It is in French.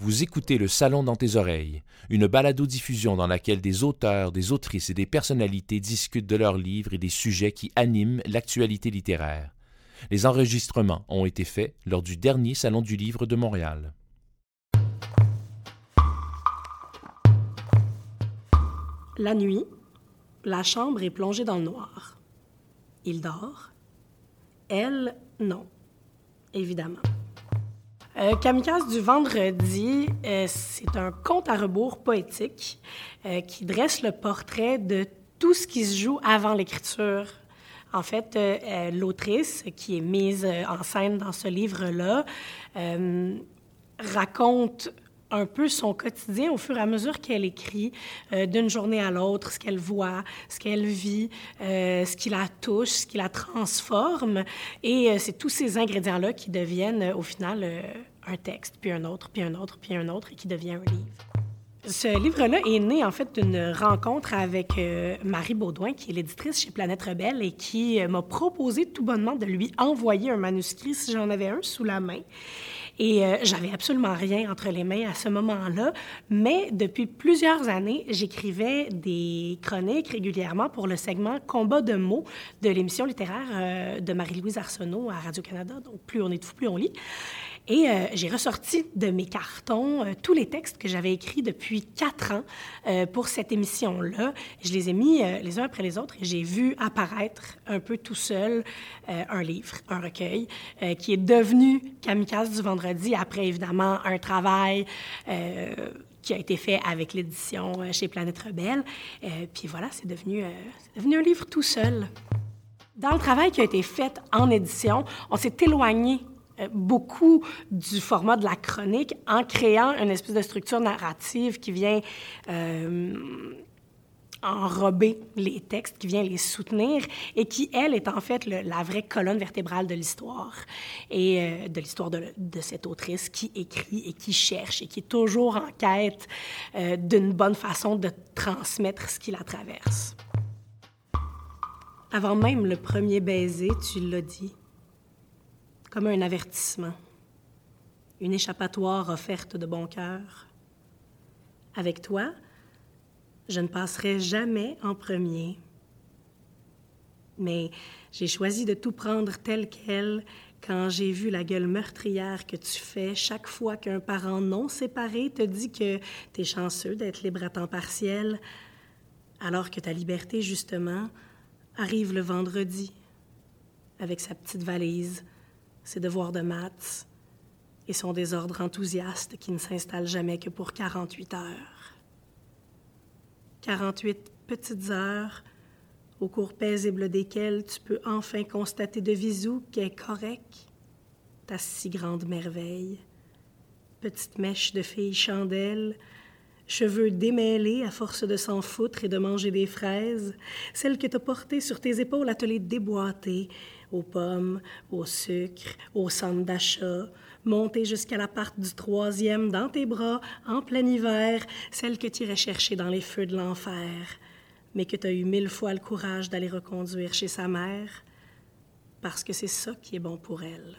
Vous écoutez Le Salon dans tes oreilles, une balado-diffusion dans laquelle des auteurs, des autrices et des personnalités discutent de leurs livres et des sujets qui animent l'actualité littéraire. Les enregistrements ont été faits lors du dernier Salon du Livre de Montréal. La nuit, la chambre est plongée dans le noir. Il dort. Elle, non. Évidemment. Euh, Kamikaze du vendredi, euh, c'est un conte à rebours poétique euh, qui dresse le portrait de tout ce qui se joue avant l'écriture. En fait, l'autrice qui est mise en scène dans ce livre-là raconte un peu son quotidien au fur et à mesure qu'elle écrit, euh, d'une journée à l'autre, ce qu'elle voit, ce qu'elle vit, euh, ce qui la touche, ce qui la transforme. Et euh, c'est tous ces ingrédients-là qui deviennent au final un texte, puis un autre, puis un autre, puis un autre, et qui devient un livre. Ce livre-là est né en fait d'une rencontre avec Marie Baudouin, qui est l'éditrice chez Planète Rebelle et qui m'a proposé tout bonnement de lui envoyer un manuscrit si j'en avais un sous la main. Et euh, j'avais absolument rien entre les mains à ce moment-là, mais depuis plusieurs années, j'écrivais des chroniques régulièrement pour le segment Combat de mots de l'émission littéraire euh, de Marie-Louise Arsenault à Radio-Canada. Donc, plus on est de fou, plus on lit. Et euh, j'ai ressorti de mes cartons tous les textes que j'avais écrits depuis quatre ans pour cette émission-là. Je les ai mis les uns après les autres et j'ai vu apparaître un peu tout seul un livre, un recueil, qui est devenu Kamikaze du vendredi après évidemment un travail qui a été fait avec l'édition chez Planète Rebelle. puis voilà, c'est devenu, un livre tout seul. Dans le travail qui a été fait en édition, on s'est éloigné euh, beaucoup du format de la chronique en créant une espèce de structure narrative qui vient euh, enrober les textes, qui vient les soutenir et qui, elle, est en fait la vraie colonne vertébrale de l'histoire et euh, de l'histoire de, de, cette autrice qui écrit et qui cherche et qui est toujours en quête d'une bonne façon de transmettre ce qui la traverse. Avant même le premier baiser, tu l'as dit, comme un avertissement, une échappatoire offerte de bon cœur. Avec toi, je ne passerai jamais en premier. Mais j'ai choisi de tout prendre tel quel quand j'ai vu la gueule meurtrière que tu fais chaque fois qu'un parent non séparé te dit que tu es chanceux d'être libre à temps partiel, alors que ta liberté, justement, arrive le vendredi avec sa petite valise, ses devoirs de maths et son désordre enthousiaste qui ne s'installe jamais que pour 48 heures. 48 petites heures au cours paisible desquelles tu peux enfin constater de visou qu'est correct ta si grande merveille. Petite mèche de fille chandelle, cheveux démêlés à force de s'en foutre et de manger des fraises, celle que t'as portée sur tes épaules à te les déboîter, aux pommes, au sucre, au centre d'achat, montée jusqu'à la part du troisième dans tes bras en plein hiver, celle que tu irais chercher dans les feux de l'enfer, mais que tu as eu mille fois le courage d'aller reconduire chez sa mère, parce que c'est ça qui est bon pour elle.